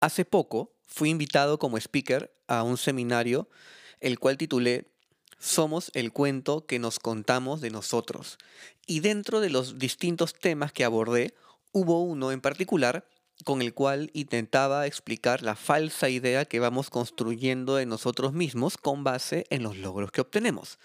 Hace poco fui invitado como speaker a un seminario, el cual titulé Somos el cuento que nos contamos de nosotros. Y dentro de los distintos temas que abordé, hubo uno en particular con el cual intentaba explicar la falsa idea que vamos construyendo de nosotros mismos con base en los logros que obtenemos.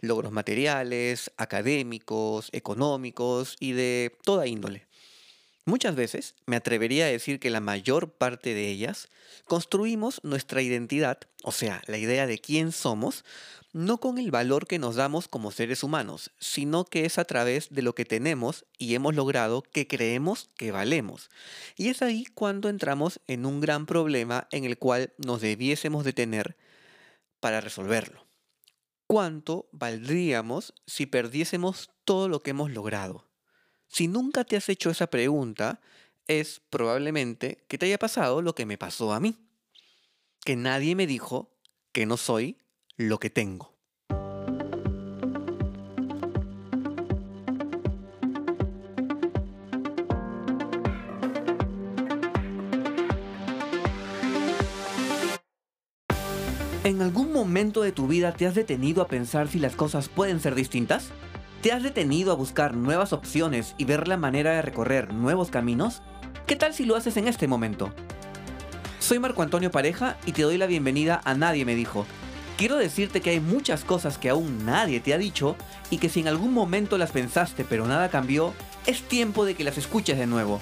Logros materiales, académicos, económicos y de toda índole. Muchas veces, me atrevería a decir que la mayor parte de ellas, construimos nuestra identidad, o sea, la idea de quién somos, no con el valor que nos damos como seres humanos, sino que es a través de lo que tenemos y hemos logrado que creemos que valemos. Y es ahí cuando entramos en un gran problema en el cual nos debiésemos detener para resolverlo. ¿Cuánto valdríamos si perdiésemos todo lo que hemos logrado? Si nunca te has hecho esa pregunta, es probablemente que te haya pasado lo que me pasó a mí. Que nadie me dijo que no soy lo que tengo. ¿En algún momento de tu vida te has detenido a pensar si las cosas pueden ser distintas? ¿Te has detenido a buscar nuevas opciones y ver la manera de recorrer nuevos caminos? ¿Qué tal si lo haces en este momento? Soy Marco Antonio Pareja y te doy la bienvenida a Nadie me dijo. Quiero decirte que hay muchas cosas que aún nadie te ha dicho y que si en algún momento las pensaste pero nada cambió, es tiempo de que las escuches de nuevo.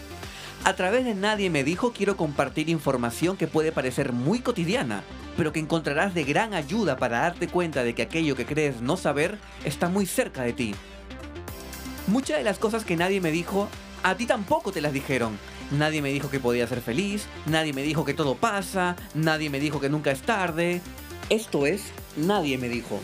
A través de Nadie me dijo quiero compartir información que puede parecer muy cotidiana, pero que encontrarás de gran ayuda para darte cuenta de que aquello que crees no saber está muy cerca de ti. Muchas de las cosas que nadie me dijo, a ti tampoco te las dijeron. Nadie me dijo que podía ser feliz, nadie me dijo que todo pasa, nadie me dijo que nunca es tarde. Esto es, nadie me dijo.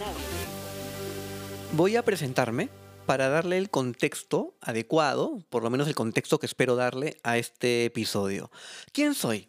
Voy a presentarme para darle el contexto adecuado, por lo menos el contexto que espero darle a este episodio. ¿Quién soy?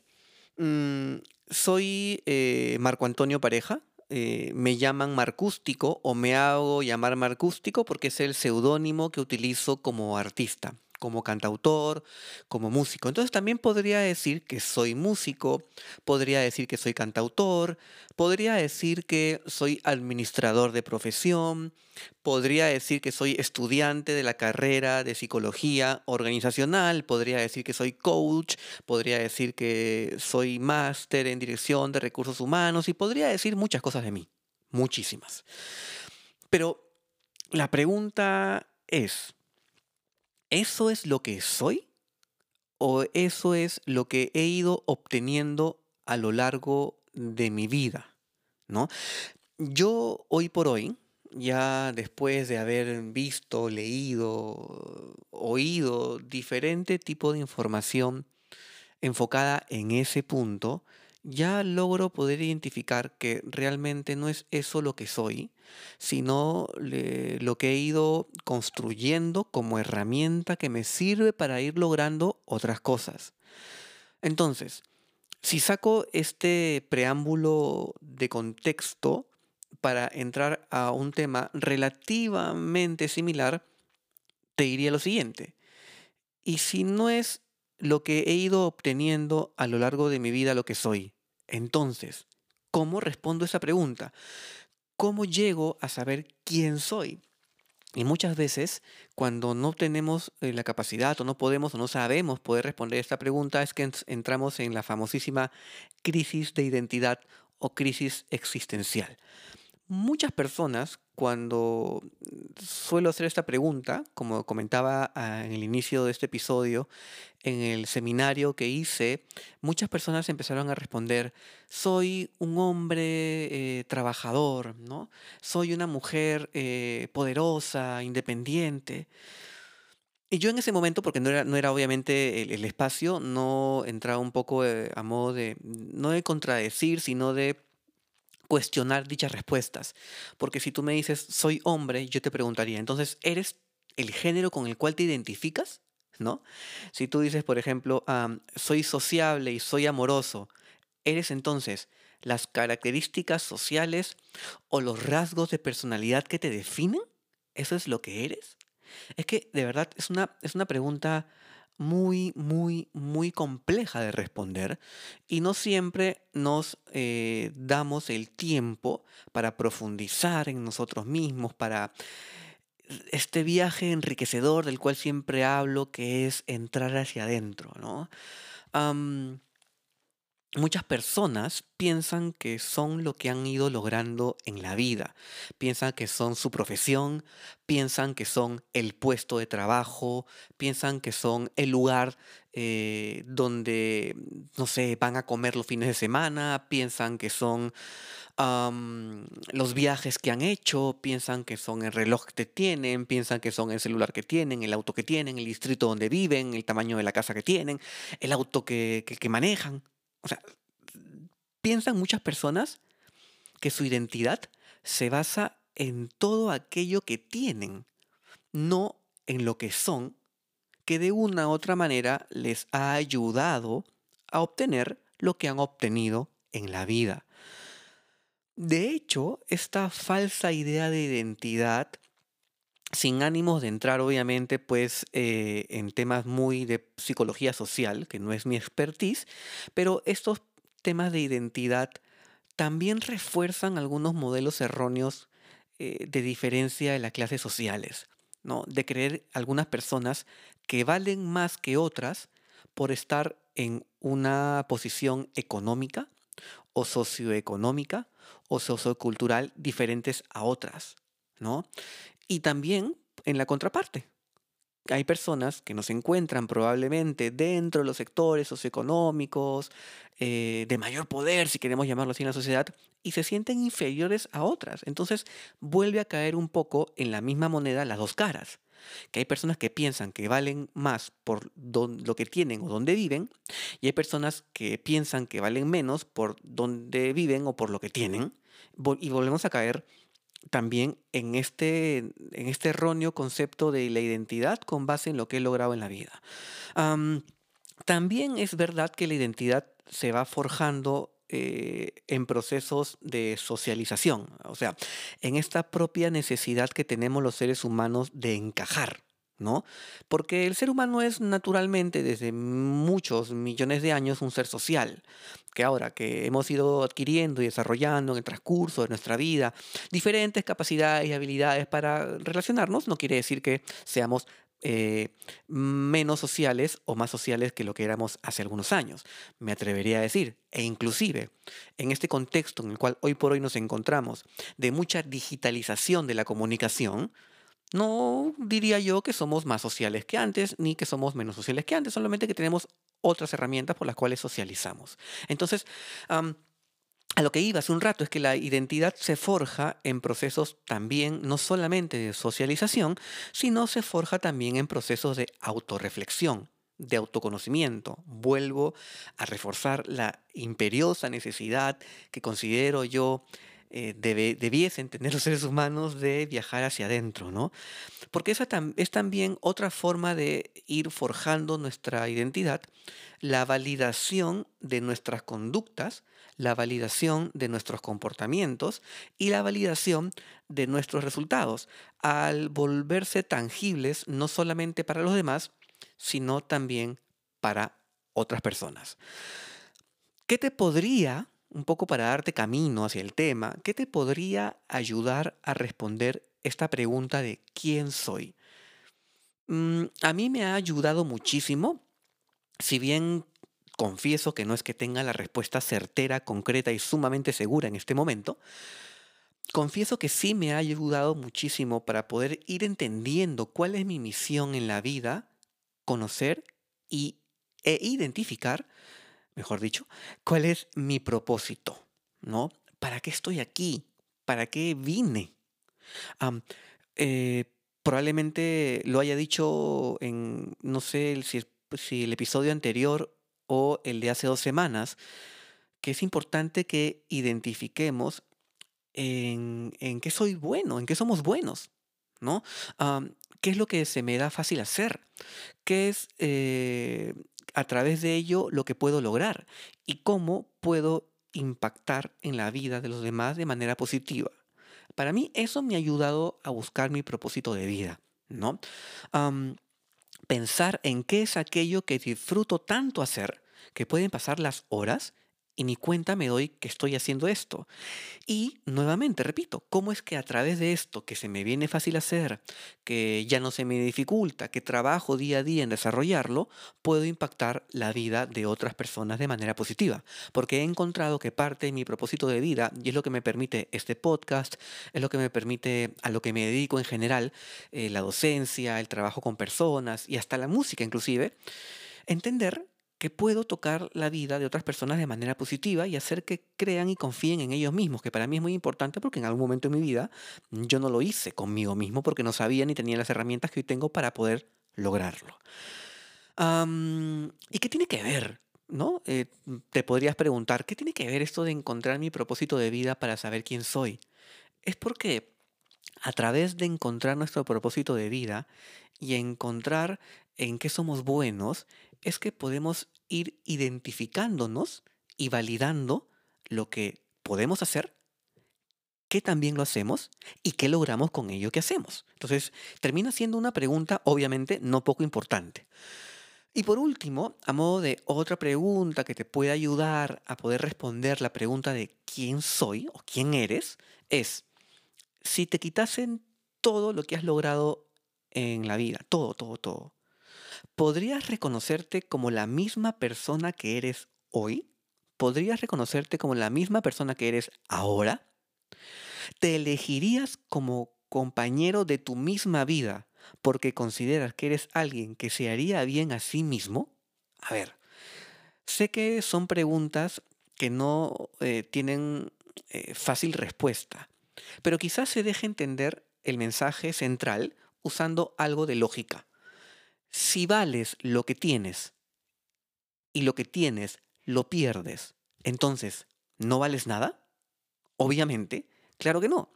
Mm, soy eh, Marco Antonio Pareja, eh, me llaman Marcústico o me hago llamar Marcústico porque es el seudónimo que utilizo como artista, como cantautor, como músico. Entonces también podría decir que soy músico, podría decir que soy cantautor, podría decir que soy administrador de profesión, podría decir que soy estudiante de la carrera de psicología organizacional, podría decir que soy coach, podría decir que soy máster en dirección de recursos humanos y podría decir muchas cosas de mí, muchísimas. Pero la pregunta es, ¿eso es lo que soy? ¿O eso es lo que he ido obteniendo a lo largo de mi vida? ¿no? Yo hoy por hoy, ya después de haber visto, leído, oído diferente tipo de información enfocada en ese punto, ya logro poder identificar que realmente no es eso lo que soy, sino lo que he ido construyendo como herramienta que me sirve para ir logrando otras cosas. Entonces, si saco este preámbulo de contexto para entrar a un tema relativamente similar, te diría lo siguiente. Y si no es lo que he ido obteniendo a lo largo de mi vida lo que soy, entonces, ¿cómo respondo esa pregunta? ¿Cómo llego a saber quién soy? Y muchas veces, cuando no tenemos eh, la capacidad o no podemos o no sabemos poder responder esta pregunta, es que entramos en la famosísima crisis de identidad o crisis existencial. Muchas personas, cuando suelo hacer esta pregunta, como comentaba ah, en el inicio de este episodio, en el seminario que hice, muchas personas empezaron a responder, soy un hombre eh, trabajador, ¿no? Soy una mujer eh, poderosa, independiente. Y yo en ese momento, porque no era, no era obviamente el, espacio, no entraba un poco eh, a modo de, no de contradecir, sino de cuestionar dichas respuestas. Porque si tú me dices, soy hombre, yo te preguntaría, entonces, ¿eres el género con el cual te identificas? ¿No? Si tú dices, por ejemplo, soy sociable y soy amoroso, ¿eres entonces las características sociales o los rasgos de personalidad que te definen? ¿Eso es lo que eres? Es que de verdad es una, es una pregunta muy, muy, muy compleja de responder y no siempre nos eh, damos el tiempo para profundizar en nosotros mismos, para este viaje enriquecedor del cual siempre hablo, que es entrar hacia adentro, ¿no? Muchas personas piensan que son lo que han ido logrando en la vida, piensan que son su profesión, piensan que son el puesto de trabajo, piensan que son el lugar eh, donde, no sé, van a comer los fines de semana, piensan que son los viajes que han hecho, piensan que son el reloj que tienen, piensan que son el celular que tienen, el auto que tienen, el distrito donde viven, el tamaño de la casa que tienen, el auto que, que manejan. O sea, piensan muchas personas que su identidad se basa en todo aquello que tienen, no en lo que son, que de una u otra manera les ha ayudado a obtener lo que han obtenido en la vida. De hecho, esta falsa idea de identidad sin ánimos de entrar obviamente pues eh, en temas muy de psicología social, que no es mi expertise, pero estos temas de identidad también refuerzan algunos modelos erróneos eh, de diferencia de las clases sociales, ¿no? De creer algunas personas que valen más que otras por estar en una posición económica o socioeconómica o sociocultural diferentes a otras, ¿no? Y también en la contraparte. Hay personas que no se encuentran probablemente dentro de los sectores socioeconómicos, eh, de mayor poder, si queremos llamarlo así en la sociedad, y se sienten inferiores a otras. Entonces vuelve a caer un poco en la misma moneda las dos caras. Que hay personas que piensan que valen más por lo que tienen o donde viven, y hay personas que piensan que valen menos por donde viven o por lo que tienen, y volvemos a caer también en este, en este erróneo concepto de la identidad con base en lo que he logrado en la vida. también es verdad que la identidad se va forjando eh, en procesos de socialización, o sea, en esta propia necesidad que tenemos los seres humanos de encajar. ¿No? Porque el ser humano es naturalmente desde muchos millones de años un ser social, que ahora que hemos ido adquiriendo y desarrollando en el transcurso de nuestra vida diferentes capacidades y habilidades para relacionarnos, no quiere decir que seamos eh, menos sociales o más sociales que lo que éramos hace algunos años, me atrevería a decir. E inclusive, en este contexto en el cual hoy por hoy nos encontramos, de mucha digitalización de la comunicación, no diría yo que somos más sociales que antes, ni que somos menos sociales que antes, solamente que tenemos otras herramientas por las cuales socializamos. Entonces, a lo que iba hace un rato es que la identidad se forja en procesos también, no solamente de socialización, sino se forja también en procesos de autorreflexión, de autoconocimiento. Vuelvo a reforzar la imperiosa necesidad que considero yo eh, debiesen tener los seres humanos de viajar hacia adentro, ¿no? Porque esa es también otra forma de ir forjando nuestra identidad, la validación de nuestras conductas, la validación de nuestros comportamientos y la validación de nuestros resultados, al volverse tangibles no solamente para los demás, sino también para otras personas. ¿Qué te podría un poco para darte camino hacia el tema, ¿qué te podría ayudar a responder esta pregunta de quién soy? Mm, a mí me ha ayudado muchísimo, si bien confieso que no es que tenga la respuesta certera, concreta y sumamente segura en este momento, confieso que sí me ha ayudado muchísimo para poder ir entendiendo cuál es mi misión en la vida, conocer y, e identificar mejor dicho, cuál es mi propósito, ¿no? ¿Para qué estoy aquí? ¿Para qué vine? Eh, probablemente lo haya dicho en, no sé si, el episodio anterior o el de hace dos semanas, que es importante que identifiquemos en, en qué soy bueno, en qué somos buenos, ¿no? ¿Qué es lo que se me da fácil hacer? ¿Qué es eh, a través de ello lo que puedo lograr y cómo puedo impactar en la vida de los demás de manera positiva. Para mí eso me ha ayudado a buscar mi propósito de vida, ¿no? pensar en qué es aquello que disfruto tanto hacer que pueden pasar las horas y ni cuenta me doy que estoy haciendo esto. Y nuevamente, repito, ¿cómo es que a través de esto que se me viene fácil hacer, que ya no se me dificulta, que trabajo día a día en desarrollarlo, puedo impactar la vida de otras personas de manera positiva? Porque he encontrado que parte de mi propósito de vida, y es lo que me permite este podcast, es lo que me permite a lo que me dedico en general, eh, la docencia, el trabajo con personas y hasta la música inclusive, entender que puedo tocar la vida de otras personas de manera positiva y hacer que crean y confíen en ellos mismos, que para mí es muy importante porque en algún momento de mi vida yo no lo hice conmigo mismo porque no sabía ni tenía las herramientas que hoy tengo para poder lograrlo. ¿Y qué tiene que ver? ¿No? Eh, te podrías preguntar, ¿qué tiene que ver esto de encontrar mi propósito de vida para saber quién soy? Es porque a través de encontrar nuestro propósito de vida y encontrar en qué somos buenos, es que podemos ir identificándonos y validando lo que podemos hacer, qué también lo hacemos y qué logramos con ello que hacemos. Entonces, termina siendo una pregunta obviamente no poco importante. Y por último, a modo de otra pregunta que te puede ayudar a poder responder la pregunta de quién soy o quién eres, es, si te quitasen todo lo que has logrado en la vida, todo, todo, todo, ¿podrías reconocerte como la misma persona que eres hoy? ¿Podrías reconocerte como la misma persona que eres ahora? ¿Te elegirías como compañero de tu misma vida porque consideras que eres alguien que se haría bien a sí mismo? A ver, sé que son preguntas que no eh, tienen eh, fácil respuesta, pero quizás se deje entender el mensaje central usando algo de lógica. Si vales lo que tienes y lo que tienes lo pierdes, entonces, ¿no vales nada? Obviamente, claro que no.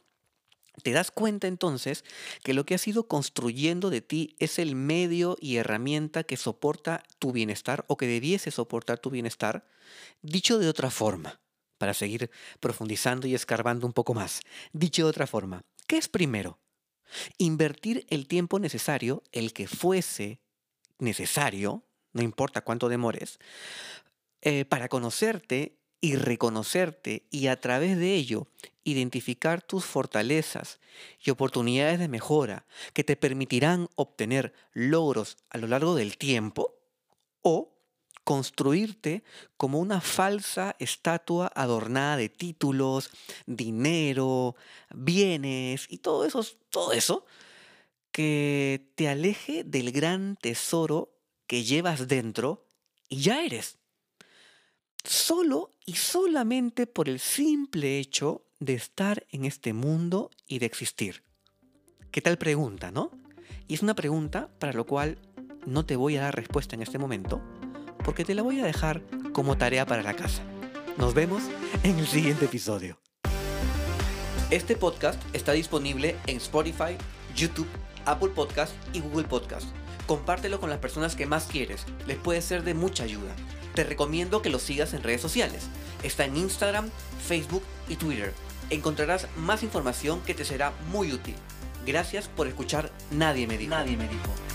Te das cuenta entonces que lo que has ido construyendo de ti es el medio y herramienta que soporta tu bienestar o que debiese soportar tu bienestar, dicho de otra forma, para seguir profundizando y escarbando un poco más. Dicho de otra forma, ¿qué es primero? Invertir el tiempo necesario, el que fuese necesario, no importa cuánto demores, eh, para conocerte y reconocerte y a través de ello identificar tus fortalezas y oportunidades de mejora que te permitirán obtener logros a lo largo del tiempo o construirte como una falsa estatua adornada de títulos, dinero, bienes y todo eso, todo eso que te aleje del gran tesoro que llevas dentro y ya eres. Solo y solamente por el simple hecho de estar en este mundo y de existir. ¿Qué tal pregunta, no? Y es una pregunta para lo cual no te voy a dar respuesta en este momento, porque te la voy a dejar como tarea para la casa. Nos vemos en el siguiente episodio. Este podcast está disponible en Spotify, YouTube, Apple Podcast y Google Podcast. Compártelo con las personas que más quieres, les puede ser de mucha ayuda. Te recomiendo que lo sigas en redes sociales. Está en Instagram, Facebook y Twitter. Encontrarás más información que te será muy útil. Gracias por escuchar Nadie me dijo. Nadie me dijo.